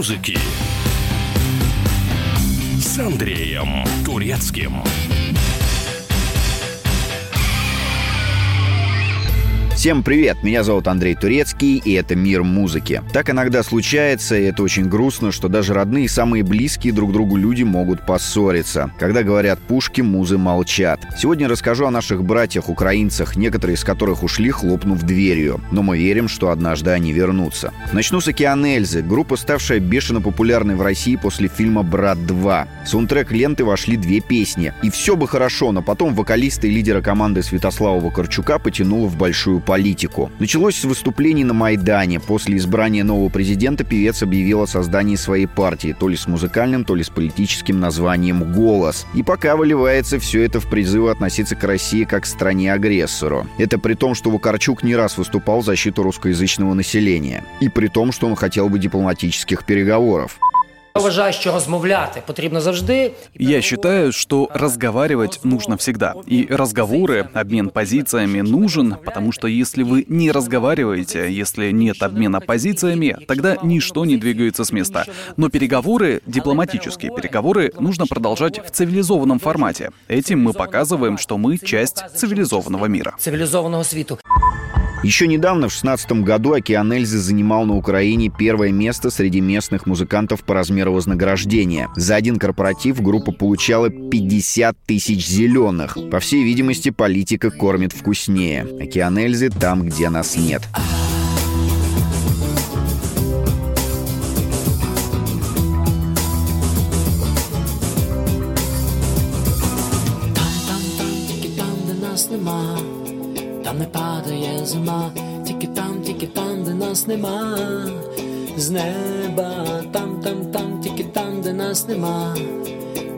музыки с Андреем Турецким. Всем привет, меня зовут Андрей Турецкий, и это «Мир музыки». Так иногда случается, и это очень грустно, что даже родные и самые близкие друг другу люди могут поссориться. Когда говорят «пушки», музы молчат. Сегодня расскажу о наших братьях-украинцах, некоторые из которых ушли, хлопнув дверью. Но мы верим, что однажды они вернутся. Начну с «Океан Эльзы», группа, ставшая бешено популярной в России после фильма «Брат 2». В саундтрек ленты вошли две песни. И все бы хорошо, но потом вокалиста и лидера команды Святослава Вакарчука потянуло в большую политику. Началось с выступлений на Майдане. После избрания нового президента певец объявил о создании своей партии, то ли с музыкальным, то ли с политическим названием «Голос». И пока выливается все это в призывы относиться к России как к стране-агрессору. Это при том, что Вакарчук не раз выступал в защиту русскоязычного населения. И при том, что он хотел бы дипломатических переговоров Я вважаю, що розмовляти потрібно завжди. Я считаю, что разговаривать нужно всегда. И разговоры, обмен позициями нужен, потому что если вы не разговариваете, если нет обмена позициями, тогда ничто не двигается с места. Но переговоры, дипломатические переговоры, нужно продолжать в цивилизованном формате. Этим мы показываем, что мы часть цивилизованного мира. цивілізованого світу. Еще недавно, в 2016 году, Океан Эльзы занимал на Украине первое место среди местных музыкантов по размеру вознаграждения. За один корпоратив группа получала 50 тысяч зеленых. По всей видимости, политика кормит вкуснее. Океан Эльзы там, где нас нет. Там, там, там, там, де нас нема, там не падає зима, тільки там, тільки там, де нас нема, з неба, там, там, там, тільки там, де нас нема,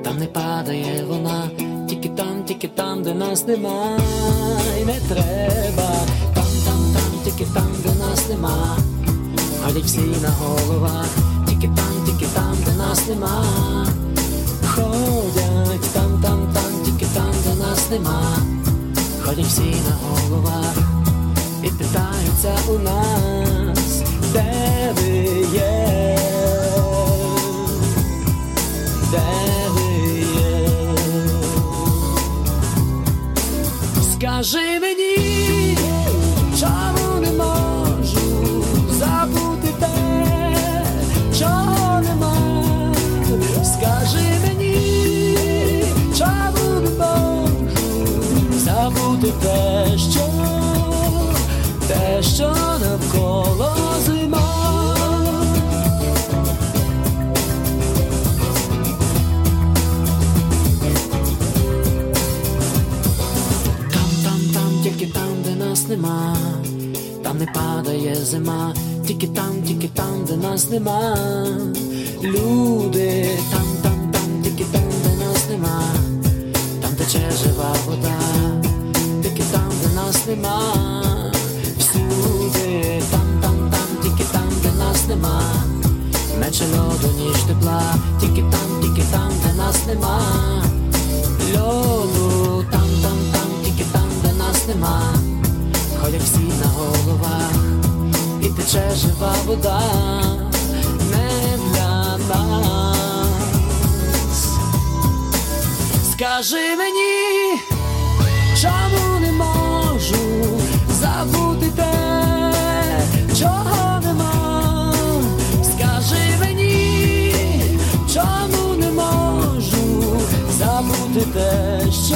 там не падає вона, тільки там, тільки там, де нас нема, і не треба, там, там, там, тільки там, де нас нема, ходять всі на головах, тільки там, тільки там, де нас нема. Ходять там, там, там, тільки там, де нас нема. Ходять всі на головах і питаються у нас, де ви є, де ви є. Скажи мені, те, що, те, що навколо зима. Там, там, там, тільки там, де нас нема, там не падає зима, тільки там, тільки там, де нас нема. Люди, там, там, нема. Всюди, там, там, там, тільки там, де нас нема. Менше льоду, ніж тепла, тільки там, тільки там, де нас нема. Льоду, там, там, там, тільки там, де нас нема. Ходять всі на головах, і тече жива вода не для нас. Скажи мені, чому забути те, що,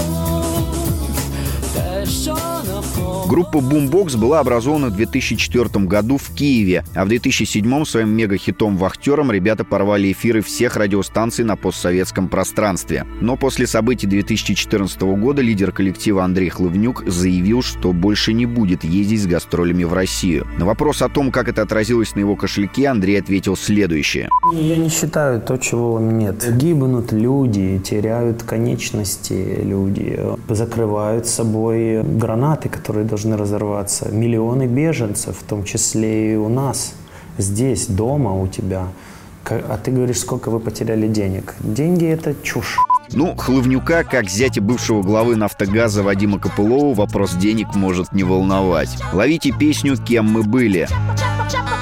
Группа Boombox была образована в 2004 году в Киеве, а в 2007 своим мега-хитом «Вахтером» ребята порвали эфиры всех радиостанций на постсоветском пространстве. Но после событий 2014 года лидер коллектива Андрей Хлывнюк заявил, что больше не будет ездить с гастролями в Россию. На вопрос о том, как это отразилось на его кошельке, Андрей ответил следующее. Я не считаю то, чего нет. Гибнут люди, теряют конечности люди, закрывают собой гранаты, которые должны разорваться. Миллионы беженцев, в том числе и у нас, здесь, дома у тебя. А ты говоришь, сколько вы потеряли денег. Деньги – это чушь. Ну, Хлывнюка, как зятя бывшего главы «Нафтогаза» Вадима Копылова, вопрос денег может не волновать. Ловите песню «Кем мы были». Кожного гурту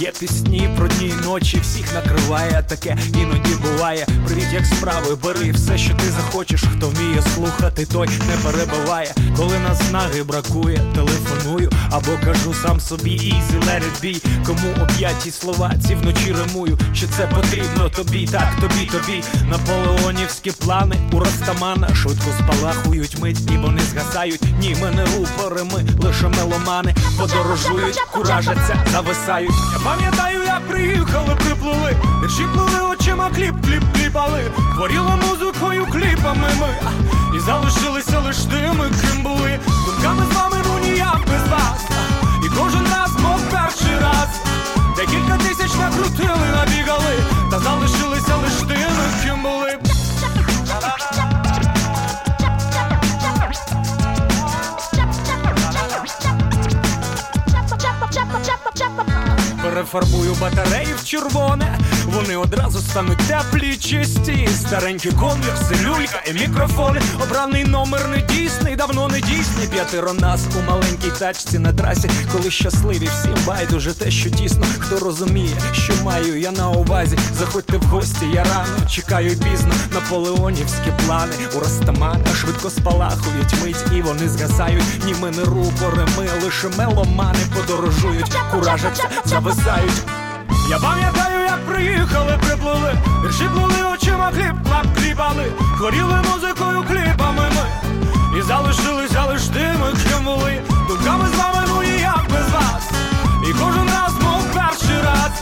Є пісні про дні і ночі, всіх накриває, таке іноді буває. Привіт, як справи, бери все, що ти захочеш. Хто вміє слухати, той не перебиває. Коли наснаги бракує, телефоную або кажу сам собі let it be Кому об'яті слова ці вночі римую, що це потрібно тобі, так тобі, тобі. Наполеонівські плани у Растамана швидко спалахують мить, і вони згасають. Ні, ми не рупори, ми лише меломани подорожують, куражаться, зависають. Пам'ятаю, як приїхали, приплили, вірші плили очима, кліп, кліп, кліпали. Хворіли музикою, кліпами ми і залишилися лиш тими, ким були. Думками з вами ну ніяк без вас. І кожен раз, мов перший раз. Декілька тисяч накрутили, набігали, та залишилися лиш тими, ким були. Перефарбую батареї в червоне, вони одразу стануть теплі, чисті. Старенькі конверси, люлька і мікрофони. Обраний номер не дійсний, давно не дійсний. П'ятеро нас у маленькій тачці на трасі, коли щасливі, всім байдуже те, що тісно. Хто розуміє, що маю я на увазі. Заходьте в гості, я рано чекаю пізно. Наполеонівські плани у Растамана швидко спалахують мить, і вони згасають. Ні, ми не рупори, ми лише меломани подорожують, куражаться, зависають. Я пам'ятаю, як приїхали, приплили, вірші плили очима, хліб, клап, кліпали, хворіли музикою, кліпами ми, і залишилися лиш тими, ким були, думками з вами, ну ніяк без вас. І кожен раз, мов перший раз,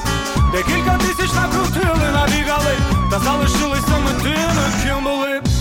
декілька тисяч накрутили, набігали, та залишилися ми тими, ким були.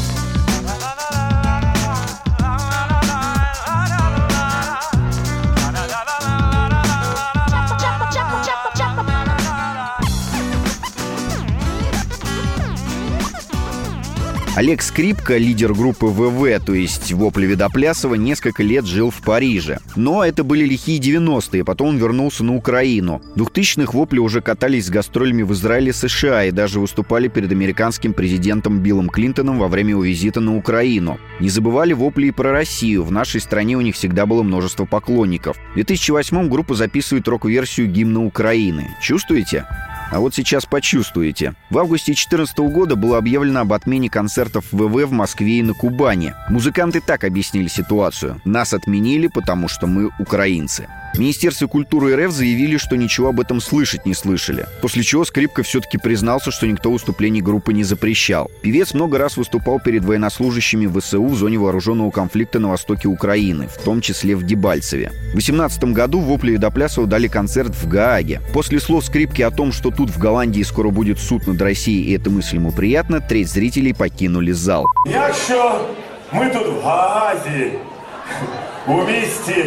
Олег Скрипка, лидер группы ВВ, то есть Вопли Видоплясова, несколько лет жил в Париже. Но это были лихие 90-е, потом он вернулся на Украину. В 2000-х Вопли уже катались с гастролями в Израиле, США и даже выступали перед американским президентом Биллом Клинтоном во время его визита на Украину. Не забывали Вопли и про Россию. В нашей стране у них всегда было множество поклонников. В 2008-м группа записывает рок-версию гимна Украины. Чувствуете? А вот сейчас почувствуете. В августе 2014 года было объявлено об отмене концертов ВВ в Москве и на Кубани. Музыканты так объяснили ситуацию. Нас отменили, потому что мы украинцы. В Министерстве культуры РФ заявили, что ничего об этом слышать не слышали. После чего Скрипка все-таки признался, что никто выступлений группы не запрещал. Певец много раз выступал перед военнослужащими ВСУ в зоне вооруженного конфликта на востоке Украины, в том числе в Дебальцеве. В 2018 году Вопли и Доплясову дали концерт в Гааге. После слов Скрипки о том, что тут в Голландии скоро будет суд над Россией, и это мысль ему приятно, треть зрителей покинули зал. Якщо ми тут в Гаазі, у місті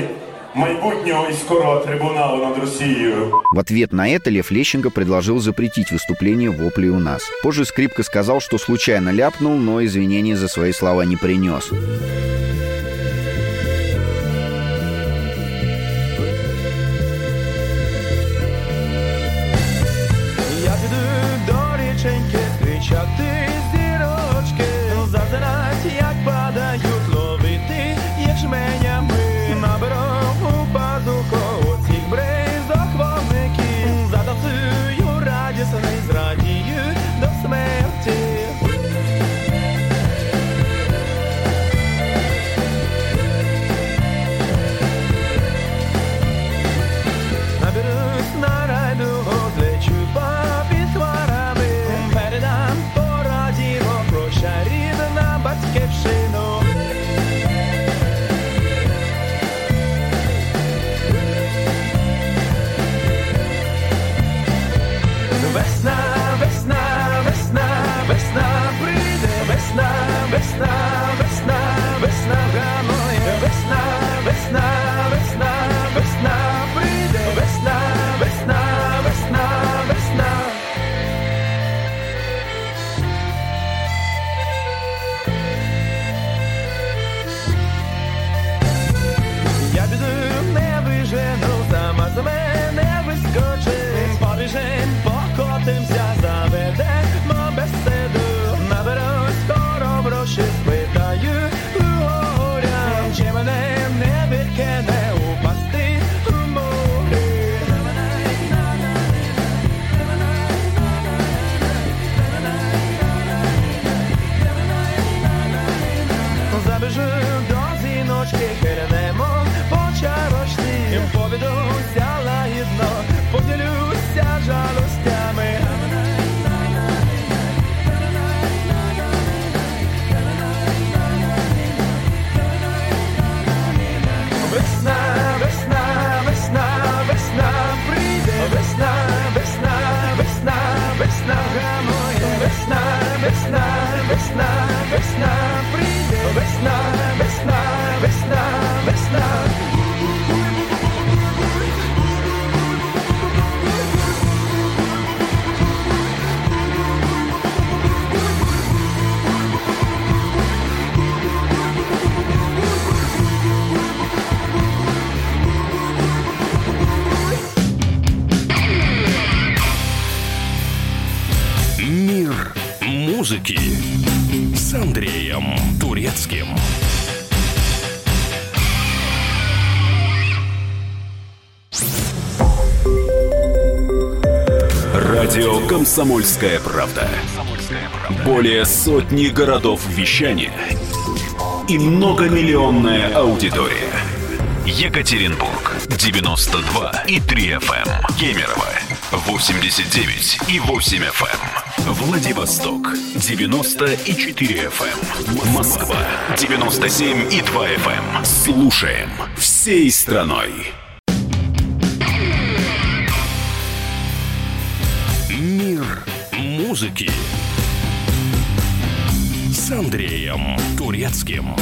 майбутнього і скорого трибуналу над Росією, В ответ на это Лев Лещенко предложил запретить выступление вопли у нас. Позже Скрипка сказал, что случайно ляпнул, но извинения за свои слова не принес. Я піду до річеньки кричати музыки с Андреем Турецким. Радио «Комсомольская правда». Более сотни городов вещания и многомиллионная аудитория. Екатеринбург 92 и 3 FM. Кемерово 89 и 8 FM. Владивосток 90 и 4 FM. Москва 97 и 2 FM. Слушаем всей страной. Мир музыки с Андреем Турецким.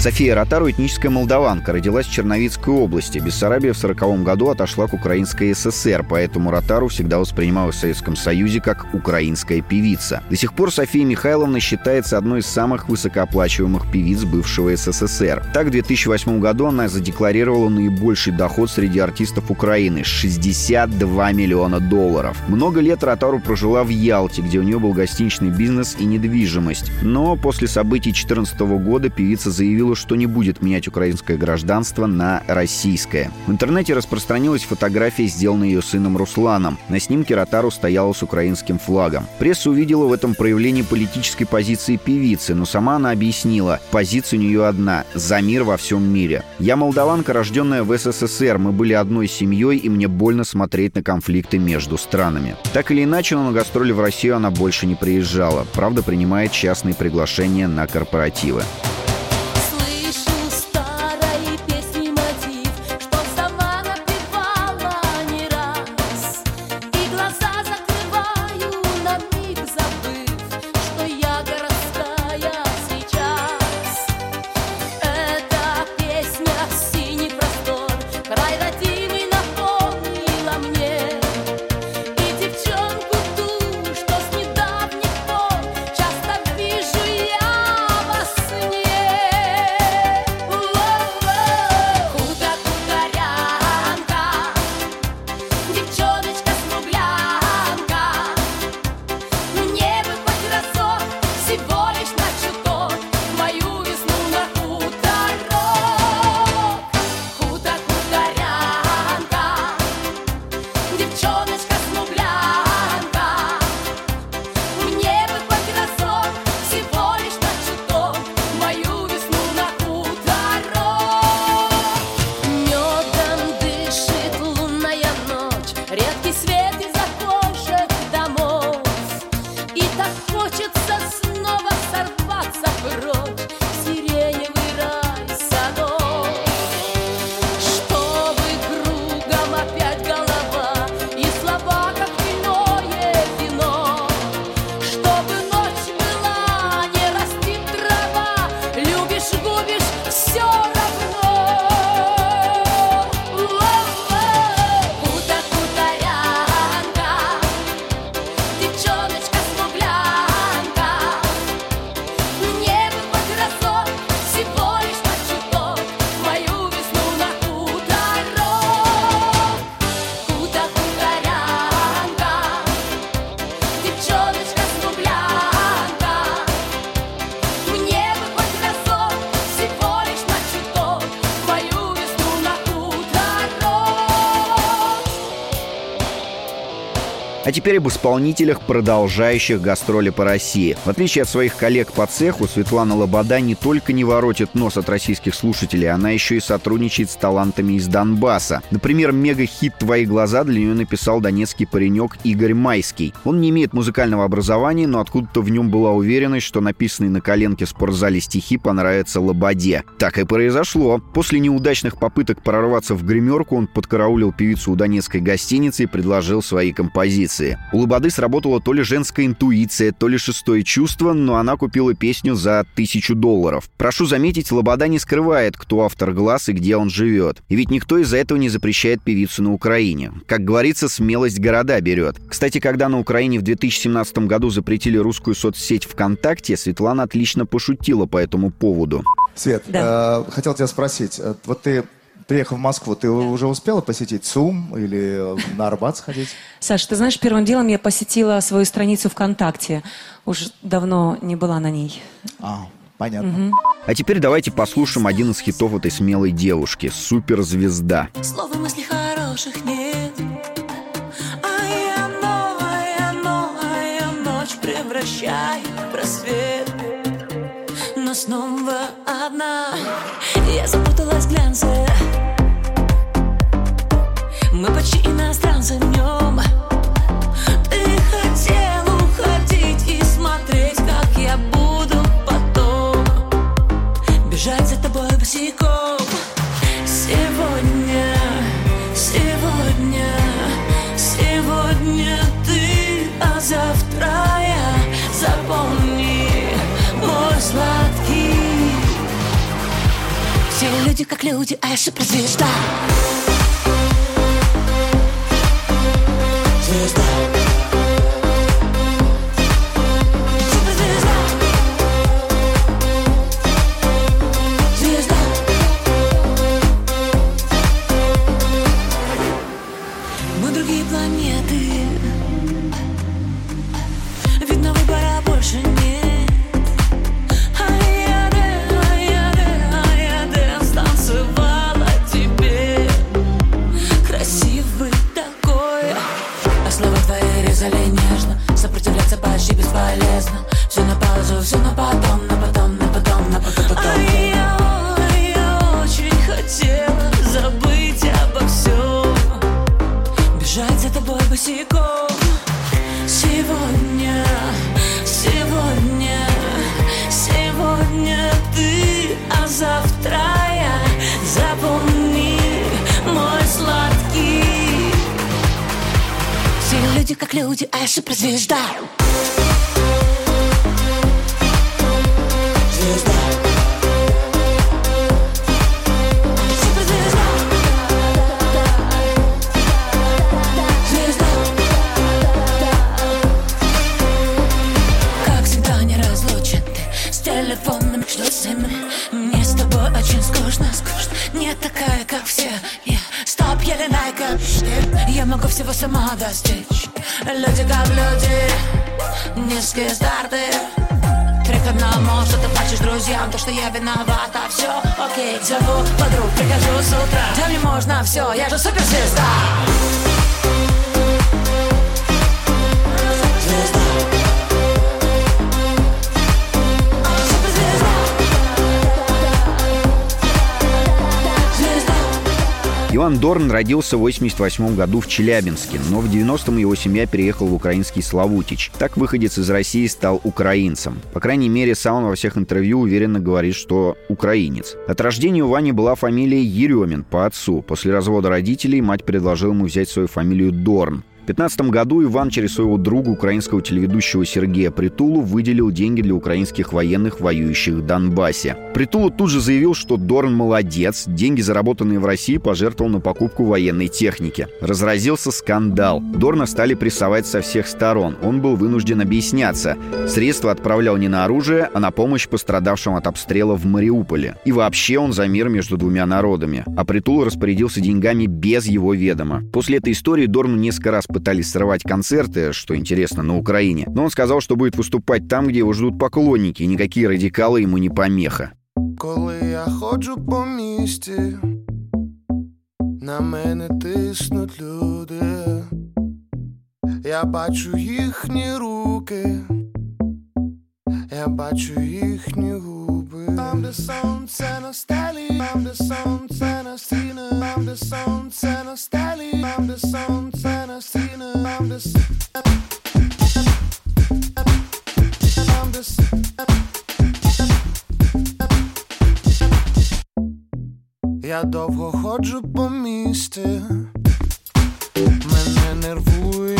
София Ротару – этническая молдаванка, родилась в Черновицкой области. Бессарабия в 1940 году отошла к Украинской ССР, поэтому Ротару всегда воспринималась в Советском Союзе как украинская певица. До сих пор София Михайловна считается одной из самых высокооплачиваемых певиц бывшего СССР. Так, в 2008 году она задекларировала наибольший доход среди артистов Украины – 62 миллиона долларов. Много лет Ротару прожила в Ялте, где у нее был гостиничный бизнес и недвижимость. Но после событий 2014 года певица заявила, что не будет менять украинское гражданство на российское. В интернете распространилась фотография, сделанная ее сыном Русланом. На снимке Ротару стояла с украинским флагом. Пресса увидела в этом проявление политической позиции певицы, но сама она объяснила, позиция у нее одна – за мир во всем мире. «Я молдаванка, рожденная в СССР, мы были одной семьей, и мне больно смотреть на конфликты между странами». Так или иначе, но на гастроли в Россию она больше не приезжала. Правда, принимает частные приглашения на корпоративы. А теперь об исполнителях, продолжающих гастроли по России. В отличие от своих коллег по цеху, Светлана Лобода не только не воротит нос от российских слушателей, она еще и сотрудничает с талантами из Донбасса. Например, мега-хит «Твои глаза» для нее написал донецкий паренек Игорь Майский. Он не имеет музыкального образования, но откуда-то в нем была уверенность, что написанные на коленке в спортзале стихи понравятся Лободе. Так и произошло. После неудачных попыток прорваться в гримерку, он подкараулил певицу у донецкой гостиницы и предложил свои композиции. У Лободы сработала то ли женская интуиция, то ли шестое чувство, но она купила песню за тысячу долларов. Прошу заметить, Лобода не скрывает, кто автор глаз и где он живет. И ведь никто из-за этого не запрещает певицу на Украине. Как говорится, смелость города берет. Кстати, когда на Украине в 2017 году запретили русскую соцсеть ВКонтакте, Светлана отлично пошутила по этому поводу. Свет, э, хотел тебя спросить. Вот ты приехал в Москву, ты уже успела посетить ЦУМ или на Арбат сходить? Саш, ты знаешь, первым делом я посетила свою страницу ВКонтакте. Уж давно не была на ней. А, понятно. Мгм. А теперь давайте послушаем один из хитов этой смелой девушки «Суперзвезда». Слова мыслей хороших нет А я новая, новая ночь Превращаю в просвет Но снова одна Я запуталась в глянце. Мы почти иностранцы в как люди, а я суперзвезда Звезда разлучен ты С телефонными шлюзами Мне с тобой очень скучно, скучно. Не такая, как все. Я стоп, еле найка Я могу всего сама достичь Люди как люди Низкие старты. Три к одному, что ты плачешь друзьям То, что я виновата, все окей. Зову подруг, прихожу с утра. Да мне можно все, я же суперзвезда Иван Дорн родился в 88 году в Челябинске, но в 90-м его семья переехала в украинский Славутич. Так выходец из России стал украинцем. По крайней мере, сам он во всех интервью уверенно говорит, что украинец. От рождения у Вани была фамилия Еремин по отцу. После развода родителей мать предложила ему взять свою фамилию Дорн. В 2015 году Иван через своего друга, украинского телеведущего Сергея Притулу, выделил деньги для украинских военных, воюющих в Донбассе. Притулу тут же заявил, что Дорн молодец, деньги, заработанные в России, пожертвовал на покупку военной техники. Разразился скандал. Дорна стали прессовать со всех сторон. Он был вынужден объясняться. Средства отправлял не на оружие, а на помощь пострадавшим от обстрела в Мариуполе. И вообще он за мир между двумя народами. А Притул распорядился деньгами без его ведома. После этой истории Дорну несколько раз пытались срывать концерты, что интересно, на Украине. Но он сказал, что будет выступать там, где его ждут поклонники, и никакие радикалы ему не помеха. Коли я ходжу по місті, на мене тиснуть люди. Я бачу їхні руки, я бачу їхні губи. Там, де сонце на стелі, там, де сонце на стіни, там, де сонце на стелі, там, де сонце на стіни, там, де с- там, де с- Я довго ходжу по місті, мене нервує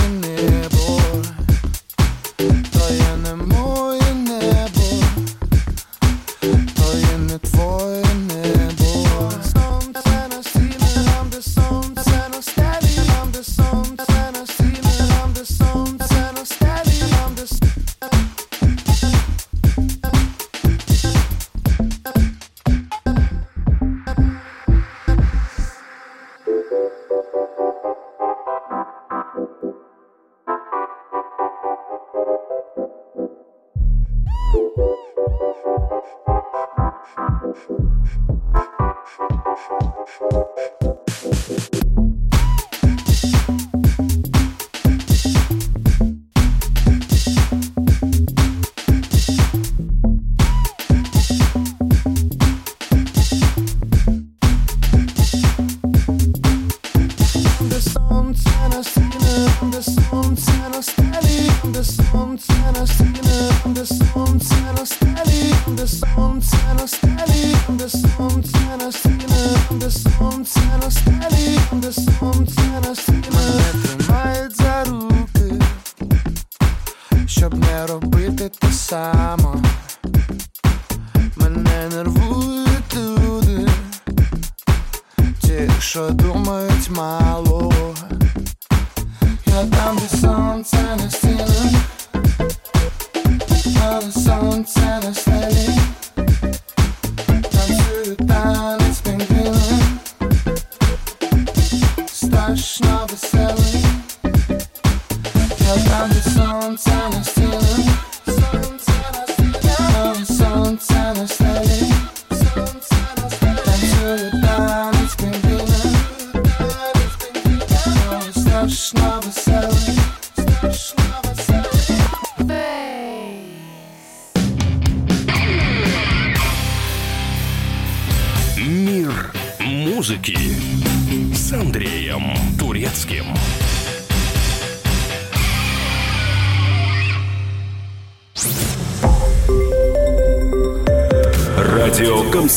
Мене нервують люди. Ті, що думають мало Я там, де сонце на стіни А де сонце на стелі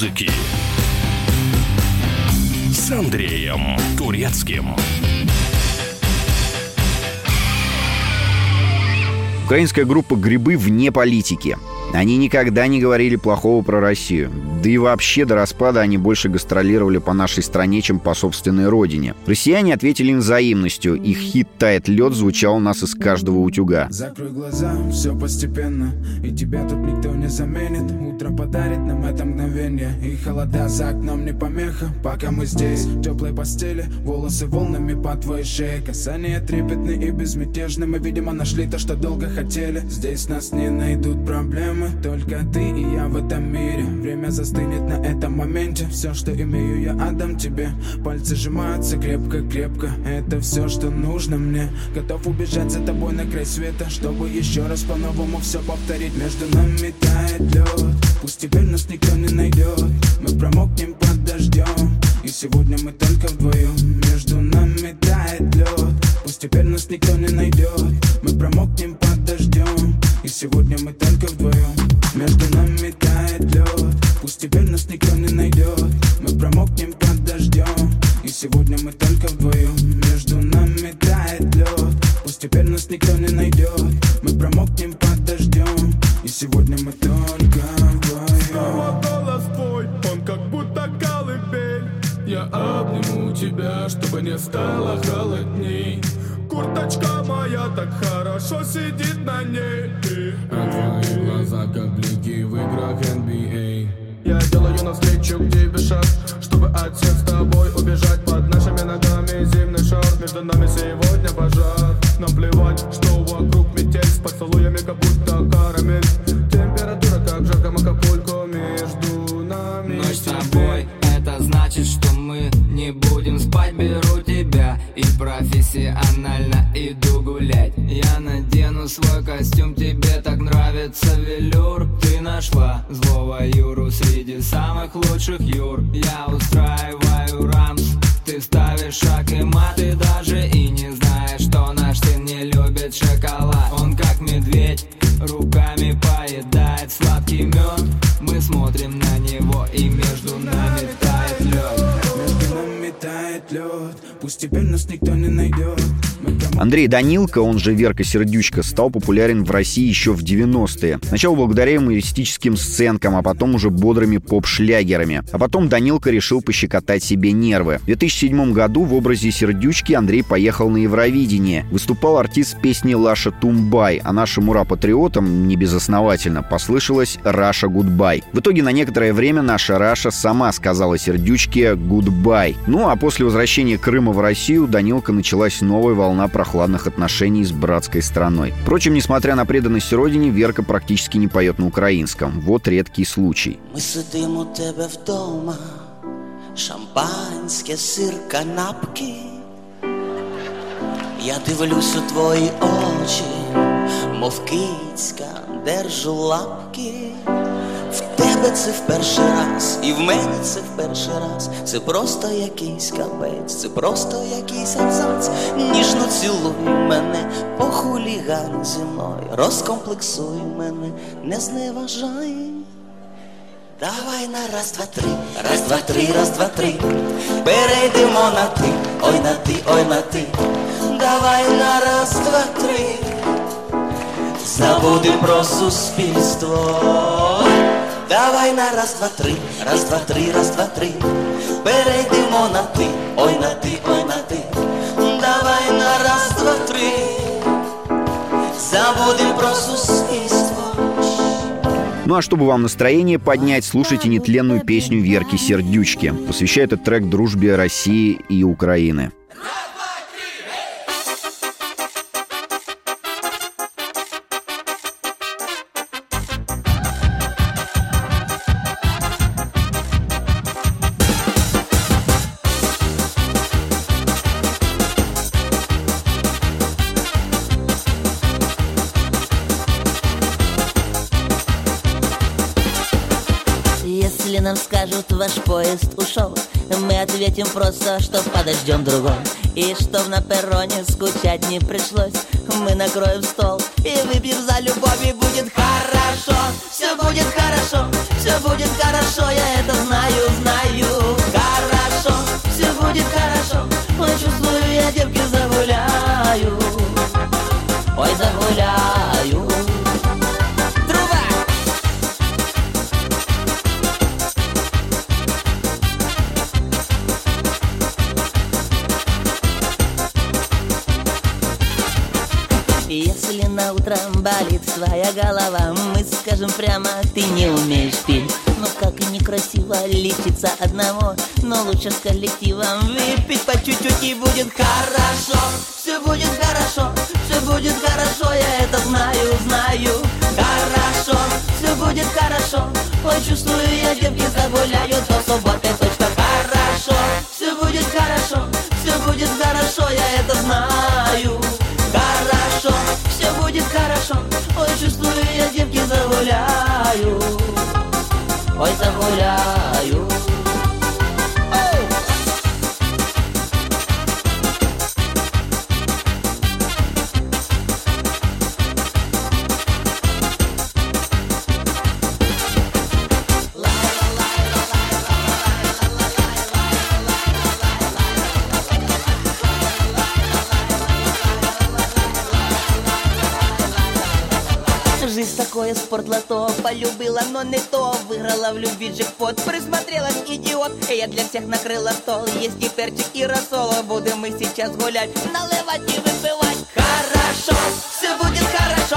Музыки с Андреем Турецким. Украинская группа «Грибы» вне политики. Они никогда не говорили плохого про Россию. Да и вообще до распада они больше гастролировали по нашей стране, чем по собственной родине. Россияне ответили им взаимностью. Их хит «Тает лед» звучал у нас из каждого утюга. Закрой глаза, все постепенно И тебя тут никто не заменит Утро подарит нам это мгновение И холода за окном не помеха Пока мы здесь, в теплой постели Волосы волнами по твоей шее Касания трепетны и безмятежны Мы, видимо, нашли то, что долго хотели Здесь нас не найдут проблемы Только ты и я в этом мире Время застынет на этом моменте. Все, что имею, я отдам тебе. Пальцы сжимаются крепко-крепко Это все, что нужно мне. Готов убежать за тобой на край света Чтобы еще раз по-новому все повторить. Между нами тает лед Пусть теперь нас никто не найдет Мы промокнем под дождем И сегодня мы только вдвоем Между нами тает лед Пусть теперь нас никто не найдет Мы промокнем под дождем И сегодня мы только вдвоем Между нами сегодня мы только вдвоем Между нами тает лед Пусть теперь нас никто не найдет Мы промокнем под дождем И сегодня мы только вдвоем Снова голос твой, он как будто колыбель. Я обниму тебя, чтобы не стало холодней. Куртка моя так хорошо сидит на ней. А твои глаза как блики в играх NBA Я делаю навстречу к тебе шаг Данилко, он же Верка Сердючка, стал популярен в России еще в 90-е. Сначала благодаря юмористическим сценкам, а потом уже бодрыми поп-шлягерами. А потом Данилко решил пощекотать себе нервы. В 2007 году в образе Сердючки Андрей поехал на Евровидение. Выступал артист песни «Лаша Тумбай», а нашим ура-патриотам, не безосновательно, послышалось «Russia Goodbye». В итоге на некоторое время наша Раша сама сказала Сердючке «Goodbye». Ну а после возвращения Крыма в Россию Данилка началась новая волна прохладных отношений с братской страной. Впрочем, несмотря на преданность родине, Верка практически не поет на украинском. Вот редкий случай. Ми сидимо у тебе вдома, шампанське, сир, канапки. Я дивлюсь у твої очі, мов кицька, держу лапки. Тебе це в перший раз, і в мене це в перший раз. Це просто якийсь капець, це просто якийсь абзац. Ніжно цілуй мене, похулігань зі мною, розкомплексуй мене, не зневажай. Давай на раз, два, три, раз, два, три, раз, два, три. Перейдемо на ти, ой на ти, ой на ти. Давай на раз, два, три. Забудем про суспільство. Давай на раз, два, три, раз, два, три, раз, два, три. Перейдемо на ти, ой на ти, ой на ти. Давай на раз, два, три. Забудем про суспільство. Ну а чтобы вам настроение поднять, слушайте нетленную песню Верки Сердючки. Посвящаю этот трек дружбе России и Украины. Ответим просто, что подождем другой И чтоб на перроне скучать не пришлось. Мы накроем стол и выпьем за любовь И будет хорошо, все будет хорошо Все будет хорошо, я это знаю, знаю. Хорошо, все будет хорошо. Ой, чувствую, я девки загуляю лечиться одного Но лучше с коллективом. Выпить по чуть-чуть и будет хорошо. Все будет хорошо, все будет хорошо Я это знаю, знаю. Хорошо, все будет хорошо. Ой, чувствую, я девки загуляю До субботы точно. Хорошо Все будет хорошо, все будет хорошо Я это знаю. Хорошо, все будет хорошо. Ой, чувствую, я девки загуляю. Ой, загуляю такое спортлото Полюбила, но не то. Выиграла в любви джекпот Присмотрелась, идиот. И я для всех накрыла стол. Есть и перчик, и рассол Будем мы сейчас гулять Наливать и выпивать. Хорошо, все будет хорошо,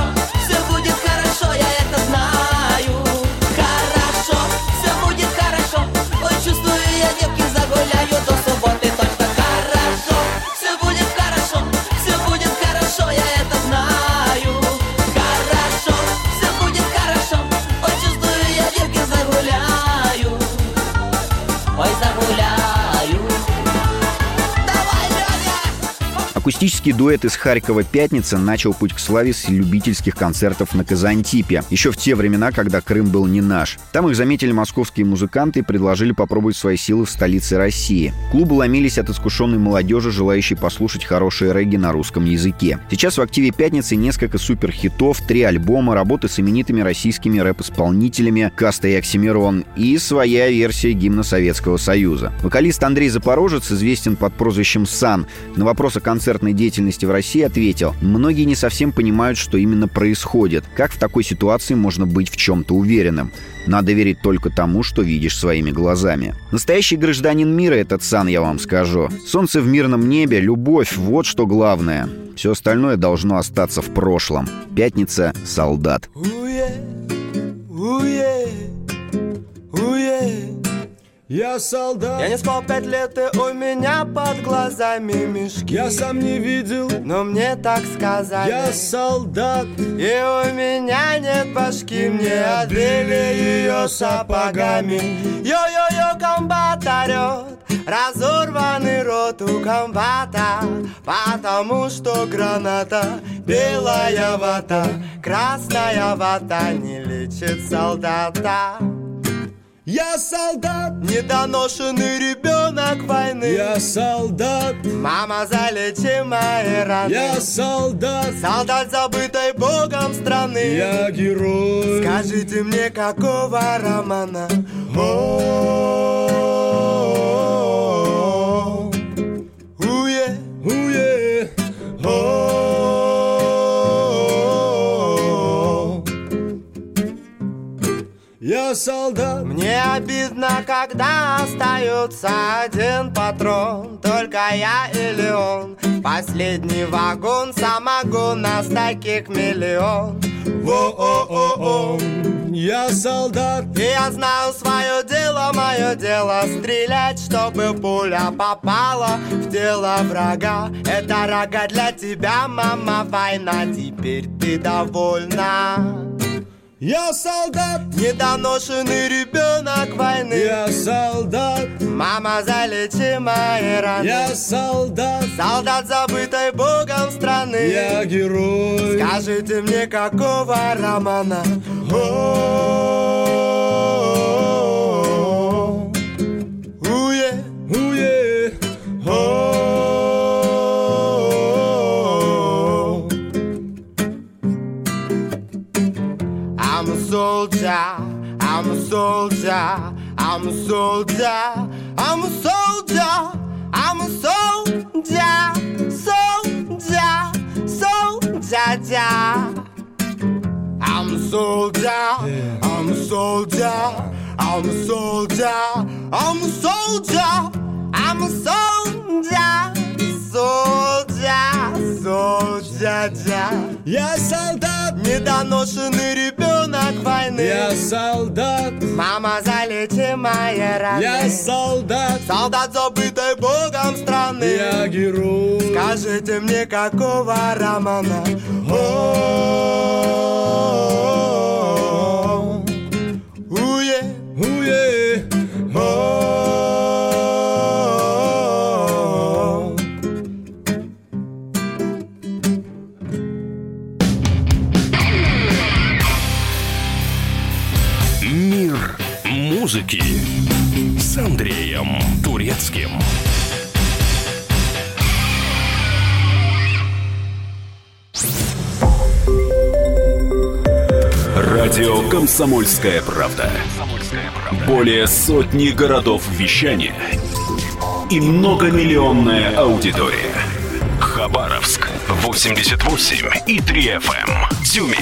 Акустический дуэт из Харькова «Пятница» начал путь к славе с любительских концертов на Казантипе, еще в те времена, когда Крым был не наш. Там их заметили московские музыканты и предложили попробовать свои силы в столице России. Клубы ломились от искушенной молодежи, желающей послушать хорошие регги на русском языке. Сейчас в активе «Пятницы» несколько суперхитов, три альбома, работы с именитыми российскими рэп-исполнителями Каста и Оксимирон и своя версия гимна Советского Союза. Вокалист Андрей Запорожец известен под прозвищем «Сан». На вопрос о концертной деятельности в России ответил, многие не совсем понимают, что именно происходит. Как в такой ситуации можно быть в чем-то уверенным? Надо верить только тому, что видишь своими глазами. Настоящий гражданин мира этот Сан, я вам скажу. Солнце в мирном небе, любовь — вот что главное. Все остальное должно остаться в прошлом. Пятница, солдат. Уе, уе, уе. Я солдат. Я не спал пять лет, и у меня под глазами мешки. Я сам не видел, но мне так сказали. Я солдат. И у меня нет башки, мне отбили ее сапогами. Йо-йо-йо, комбат орет, разорванный рот у комбата, потому что граната, белая вата, красная вата не лечит солдата. Я солдат, недоношенный ребенок войны. Я солдат, мама залечи мои раны. Я солдат, солдат забытой богом страны. Я герой. Скажите мне, какого романа? Уе, Я солдат. Мне обидно, когда остается один патрон. Только я или он. Последний вагон самогон Нас таких миллион. Во-о-о-о. Я солдат. И я знаю свое дело, мое дело Стрелять, чтобы пуля попала В тело врага. Это рога для тебя, мама, война. Теперь ты довольна я солдат, недоношенный ребенок войны. Я солдат, мама залечи мои раны. Я солдат, солдат забытой богом страны. Я герой. Скажите мне, какого романа? Уе, soldier, I'm a soldier, I'm a soldier, I'm a soldier, I'm a soldier, soldier, soldier. I'm a soldier, I'm a soldier, I'm a soldier, I'm a soldier, I'm a soldier, soldier, soldier. Я солдат, недоношенный ребенок войны. Я солдат, мама залечи мои раны. Я солдат, солдат забытой богом страны. Я герой. Скажите мне, какого романа? Уе, музыки с Андреем Турецким. Радио «Комсомольская правда». Более сотни городов вещания и многомиллионная аудитория. Хабаровск 88 и 3 FM. Тюмень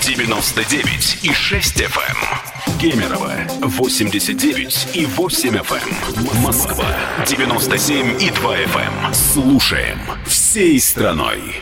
99 и 6 FM. Кемерово 89 и 8 FM. Москва 97 и 2 FM. Слушаем всей страной.